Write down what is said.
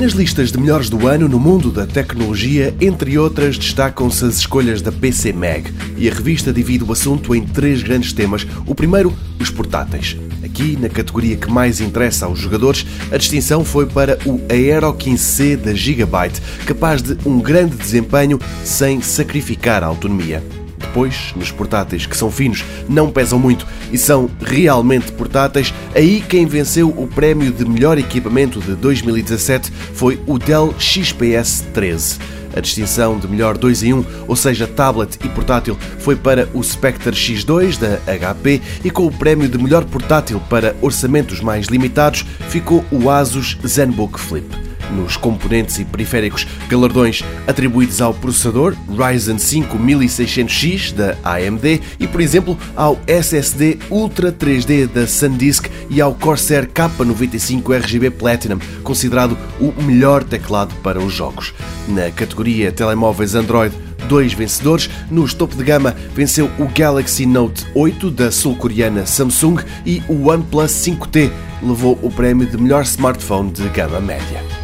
Nas listas de melhores do ano no mundo da tecnologia, entre outras, destacam-se as escolhas da PC Mag e a revista divide o assunto em três grandes temas. O primeiro, os portáteis. Aqui, na categoria que mais interessa aos jogadores, a distinção foi para o Aero 15C da Gigabyte, capaz de um grande desempenho sem sacrificar a autonomia. Depois, nos portáteis que são finos, não pesam muito e são realmente portáteis, aí quem venceu o prémio de melhor equipamento de 2017 foi o Dell XPS 13. A distinção de melhor 2 em 1, ou seja, tablet e portátil, foi para o Spectre X2 da HP e com o prémio de melhor portátil para orçamentos mais limitados ficou o Asus ZenBook Flip nos componentes e periféricos, galardões atribuídos ao processador Ryzen 5 1600X da AMD e, por exemplo, ao SSD Ultra 3D da SanDisk e ao Corsair K95 RGB Platinum, considerado o melhor teclado para os jogos. Na categoria telemóveis Android, dois vencedores. Nos topo de gama venceu o Galaxy Note 8 da sul-coreana Samsung e o OnePlus 5T levou o prémio de melhor smartphone de gama média.